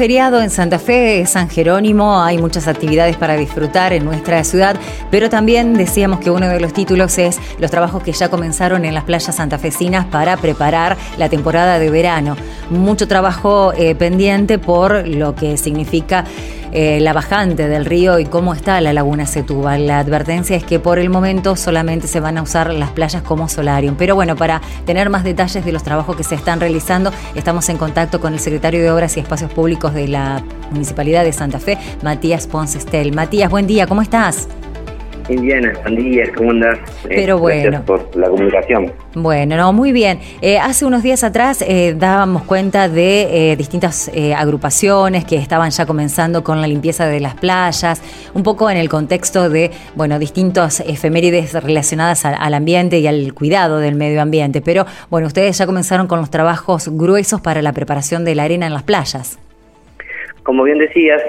feriado en Santa Fe, San Jerónimo, hay muchas actividades para disfrutar en nuestra ciudad, pero también decíamos que uno de los títulos es los trabajos que ya comenzaron en las playas santafesinas para preparar la temporada de verano. Mucho trabajo eh, pendiente por lo que significa eh, la bajante del río y cómo está la laguna Setúbal. La advertencia es que por el momento solamente se van a usar las playas como solarium. Pero bueno, para tener más detalles de los trabajos que se están realizando, estamos en contacto con el secretario de Obras y Espacios Públicos de la Municipalidad de Santa Fe, Matías Ponce Estel. Matías, buen día, ¿cómo estás? Indiana, buen día, ¿cómo andás? Eh, Pero bueno. Gracias por la comunicación. Bueno, no, muy bien. Eh, hace unos días atrás eh, dábamos cuenta de distintas agrupaciones que estaban ya comenzando con la limpieza de las playas, un poco en el contexto de, bueno, distintos efemérides relacionadas al ambiente y al cuidado del medio ambiente. Pero bueno, ustedes ya comenzaron con los trabajos gruesos para la preparación de la arena en las playas. Como bien decías,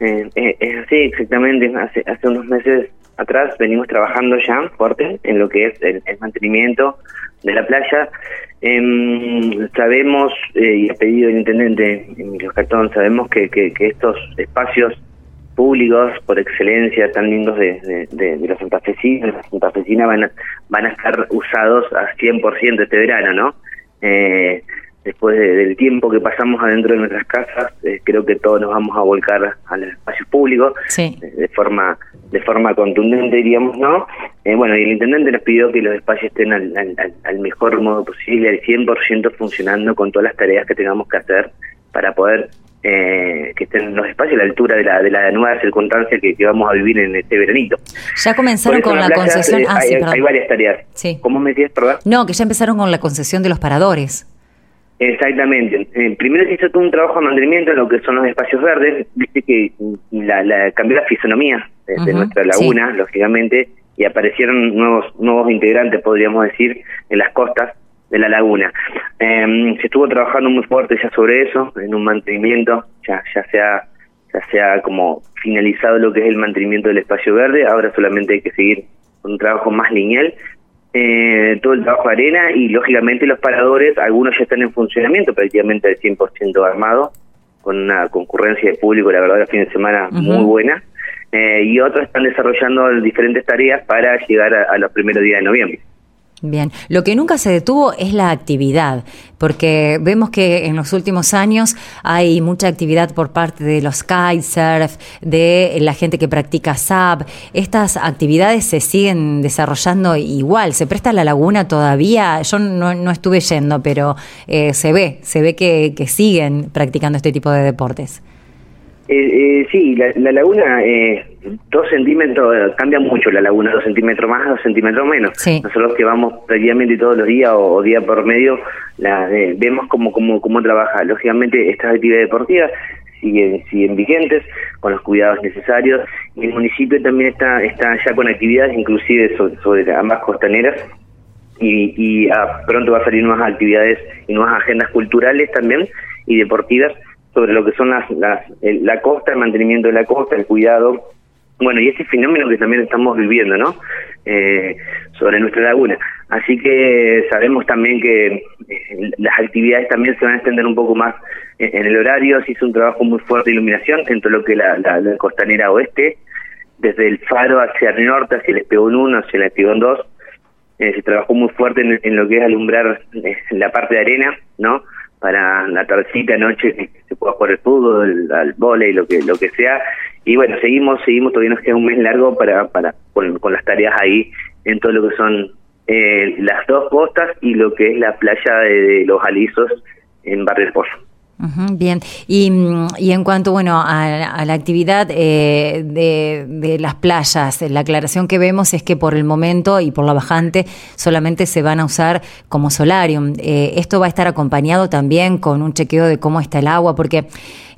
es así exactamente. Hace, hace unos meses atrás venimos trabajando ya fuerte en lo que es el, mantenimiento de la playa. Em, sabemos, eh, y ha pedido el intendente Emilio Cartón, sabemos que, que, estos espacios públicos por excelencia tan lindos de, de, de, la Santa Fecina, la Santa Fecina van a, van a estar usados a 100% este verano, ¿no? Eh, después del tiempo que pasamos adentro de nuestras casas, eh, creo que todos nos vamos a volcar al espacio público sí. de forma de forma contundente, diríamos, ¿no? Eh, bueno, y el intendente nos pidió que los espacios estén al, al, mejor modo posible, al 100% funcionando con todas las tareas que tengamos que hacer para poder eh, que estén los espacios a la altura de la, de la nueva circunstancia que, vamos a vivir en este veranito. Ya comenzaron con la, concesión. ah, hay, hay, varias tareas. Sí. ¿Cómo me decías, perdón? No, que ya empezaron con la concesión de los paradores. Exactamente. Eh, primero se hizo todo un trabajo de mantenimiento en lo que son los espacios verdes. Viste que la, la cambió la fisonomía de, nuestra laguna, lógicamente, y aparecieron nuevos nuevos integrantes, podríamos decir, en las costas de la laguna. Em, se estuvo trabajando muy fuerte ya sobre eso, en un mantenimiento, ya ya se ha, ya se ha como finalizado lo que es el mantenimiento del espacio verde, ahora solamente hay que seguir con un trabajo más lineal eh, todo el trabajo de arena y lógicamente los paradores, algunos ya están en funcionamiento, prácticamente al 100% armado, con una concurrencia de público, la verdad, el fin de semana muy buena, eh, y otros están desarrollando diferentes tareas para llegar a los primeros días de noviembre. Bien, lo que nunca se detuvo es la actividad, porque vemos que en los últimos años hay mucha actividad por parte de los kitesurf, de la gente que practica SAP. Estas actividades se siguen desarrollando igual. ¿Se presta la laguna todavía? Yo no, estuve yendo, pero eh, se ve, se ve que, que siguen practicando este tipo de deportes. Eh, eh, sí, la, laguna, eh, dos centímetros, cambia mucho la laguna, dos centímetros más, dos centímetros menos. Nosotros que vamos prácticamente todos los días o, día por medio, la, eh, vemos cómo, cómo, cómo trabaja. Lógicamente, estas actividades deportivas siguen, siguen vigentes, con los cuidados necesarios. Y el municipio también está, está ya con actividades, inclusive sobre, ambas costaneras. Y, y ah, pronto va a salir nuevas actividades y nuevas agendas culturales también y deportivas sobre lo que son las, las la costa, el mantenimiento de la costa, el cuidado, bueno, y ese fenómeno que también estamos viviendo, ¿no? Eh, sobre nuestra laguna. Así que sabemos también que eh, las actividades también se van a extender un poco más en, el horario, se hizo un trabajo muy fuerte de iluminación en todo lo que la, la, costanera oeste, desde el faro hacia el norte, hacia el espigón 1, hacia el espigón 2, eh, se trabajó muy fuerte en, lo que es alumbrar la parte de arena, ¿no? para la tardecita noche se pueda jugar el fútbol, al volei, lo que lo que sea. Y bueno, seguimos, seguimos, todavía nos queda un mes largo para, para con, las tareas ahí en todo lo que son eh, las dos costas y lo que es la playa de, los alisos en Barrio Pozo bien, y, y, en cuanto bueno a, la actividad eh, de, de, las playas, la aclaración que vemos es que por el momento y por la bajante solamente se van a usar como solarium. Eh, esto va a estar acompañado también con un chequeo de cómo está el agua, porque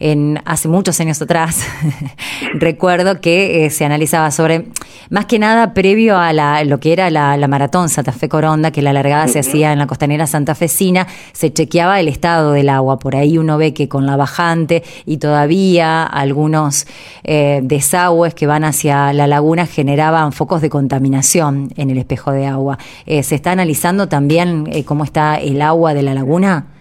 en, hace muchos años atrás recuerdo que eh, se analizaba sobre, más que nada previo a la, lo que era la, la maratón Santa Fe Coronda, que la largada se hacía en la costanera santafesina, se chequeaba el estado del agua. Por ahí uno ve que con la bajante y todavía algunos eh, desagües que van hacia la laguna generaban focos de contaminación en el espejo de agua. Eh, ¿Se está analizando también cómo está el agua de la laguna?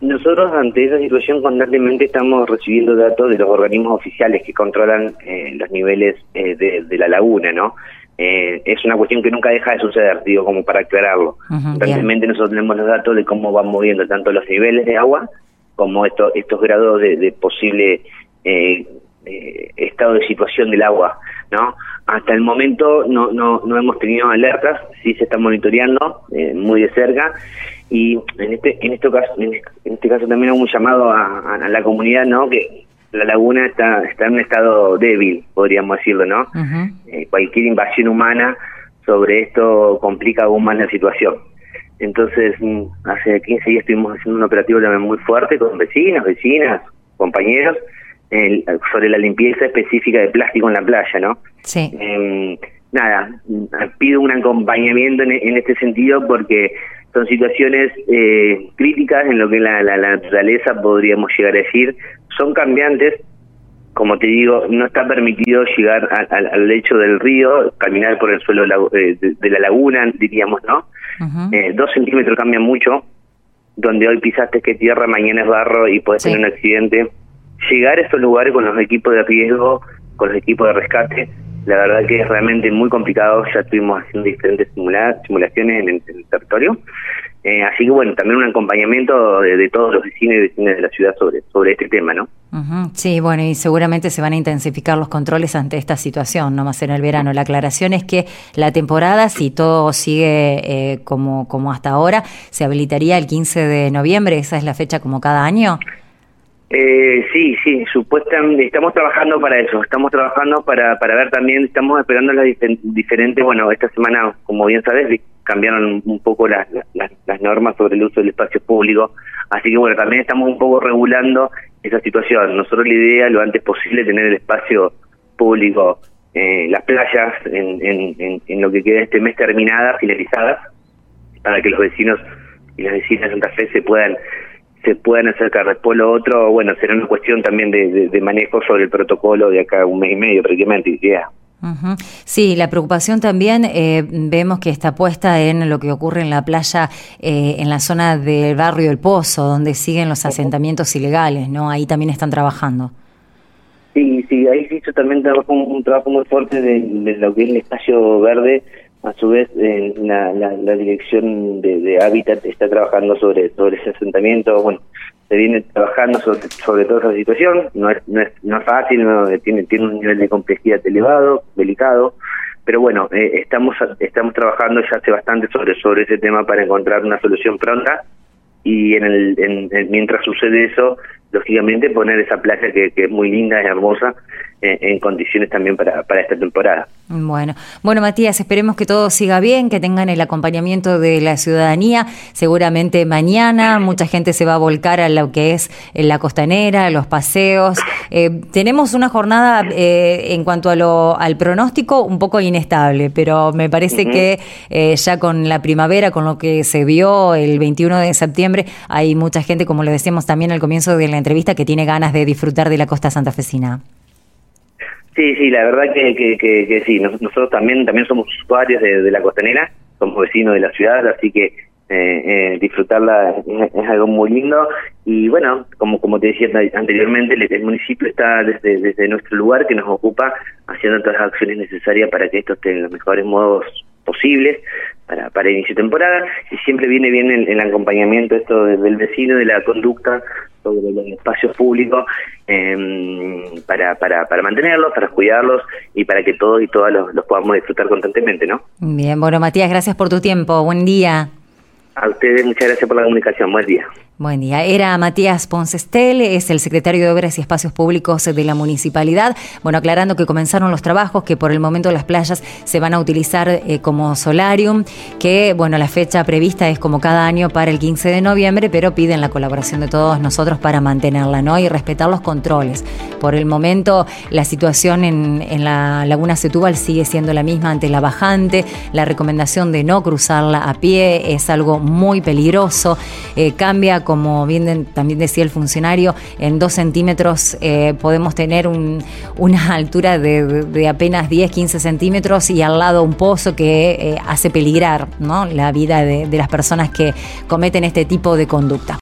Nosotros ante esa situación constantemente estamos recibiendo datos de los organismos oficiales que controlan eh, los niveles eh, de, la laguna, ¿no? Eh, es una cuestión que nunca deja de suceder, digo, como para aclararlo. Constantemente nosotros tenemos los datos de cómo van moviendo tanto los niveles de agua como estos estos grados de, posible estado de situación del agua, ¿no? Hasta el momento no, no, no hemos tenido alertas, sí se está monitoreando muy de cerca y en este en este caso en este caso también hago un llamado a, la comunidad no que la laguna está está en un estado débil podríamos decirlo no eh, cualquier invasión humana sobre esto complica aún más la situación. Entonces mm, hace 15 días estuvimos haciendo un operativo también muy fuerte con vecinos vecinas compañeros sobre la limpieza específica de plástico en la playa no sí. Em, nada pido un acompañamiento en este sentido porque son situaciones eh, críticas en lo que la, la, naturaleza podríamos llegar a decir, son cambiantes, como te digo, no está permitido llegar al lecho del río, caminar por el suelo eh, de, la laguna, diríamos, ¿no? Eh, dos centímetros cambian mucho, donde hoy pisaste que tierra, mañana es barro y puedes tener un accidente. Llegar a esos lugares con los equipos de riesgo, con los equipos de rescate, la verdad que es realmente muy complicado, ya estuvimos haciendo diferentes simulaciones en el, territorio. Eh, así que bueno, también un acompañamiento de, todos los vecinos y vecinas de la ciudad sobre, sobre este tema, ¿no? Sí, bueno, y seguramente se van a intensificar los controles ante esta situación, no más en el verano. La aclaración es que la temporada, si todo sigue eh, como, como hasta ahora, se habilitaría el 15 de noviembre, esa es la fecha como cada año. Eh, sí, sí, supuestamente estamos trabajando para eso, estamos trabajando para, para ver también, estamos esperando las diferentes, bueno, esta semana, como bien sabes, cambiaron un poco las, las, normas sobre el uso del espacio público, así que bueno, también estamos un poco regulando esa situación. Nosotros la idea, lo antes posible, tener el espacio público, eh, las playas, en, en, en, lo que queda este mes terminadas, finalizadas, para que los vecinos y las vecinas de Santa Fe se puedan se puedan acercar. Después lo otro, bueno, será una cuestión también de, manejo sobre el protocolo de acá un mes y medio prácticamente. Yeah. Sí, la preocupación también eh, vemos que está puesta en lo que ocurre en la playa, eh, en la zona del barrio El Pozo, donde siguen los asentamientos ilegales, ¿no? Ahí también están trabajando. Sí, sí, ahí se hizo también un, un trabajo muy fuerte de, de, lo que es el espacio verde a su vez, eh, la, la, dirección de, Hábitat está trabajando sobre, sobre ese asentamiento. Bueno, se viene trabajando sobre, sobre toda esa situación. No es, no es, no es fácil, tiene, tiene un nivel de complejidad elevado, delicado. Pero bueno, eh, estamos estamos trabajando ya hace bastante sobre sobre ese tema para encontrar una solución pronta y en el, mientras sucede eso, lógicamente poner esa playa que, que es muy linda, es hermosa, en, condiciones también para, para esta temporada. Bueno, bueno Matías, esperemos que todo siga bien, que tengan el acompañamiento de la ciudadanía. Seguramente mañana mucha gente se va a volcar a lo que es la costanera, los paseos. Eh, tenemos una jornada eh, en cuanto a lo, al pronóstico un poco inestable, pero me parece que eh, ya con la primavera, con lo que se vio el 21 de septiembre, hay mucha gente, como lo decíamos también al comienzo de la entrevista, que tiene ganas de disfrutar de la costa santafesina. Sí, sí, la verdad que, sí, nosotros también también somos usuarios de, la costanera, somos vecinos de la ciudad, así que eh, eh, disfrutarla es, algo muy lindo. Y bueno, como como te decía anteriormente, el, municipio está desde, nuestro lugar que nos ocupa haciendo todas las acciones necesarias para que esto esté en los mejores modos posibles para, para inicio de temporada. Y siempre viene bien el, acompañamiento esto del vecino, de la conducta sobre los espacios públicos em, para, para, para mantenerlos, para cuidarlos y para que todos y todas los, los podamos disfrutar constantemente, ¿no? Bien, bueno Matías, gracias por tu tiempo, buen día. A ustedes muchas gracias por la comunicación, buen día. Buen día. Era Matías Poncestel, es el secretario de Obras y Espacios Públicos de la municipalidad. Bueno, aclarando que comenzaron los trabajos, que por el momento las playas se van a utilizar eh, como solarium, que bueno, la fecha prevista es como cada año para el 15 de noviembre, pero piden la colaboración de todos nosotros para mantenerla, ¿no? Y respetar los controles. Por el momento, la situación en, la Laguna Setúbal sigue siendo la misma ante la bajante. La recomendación de no cruzarla a pie es algo muy peligroso. Eh, cambia como bien también decía el funcionario, en dos centímetros eh, podemos tener una altura de, apenas 10, 15 centímetros y al lado un pozo que eh, hace peligrar la vida de las personas que cometen este tipo de conducta.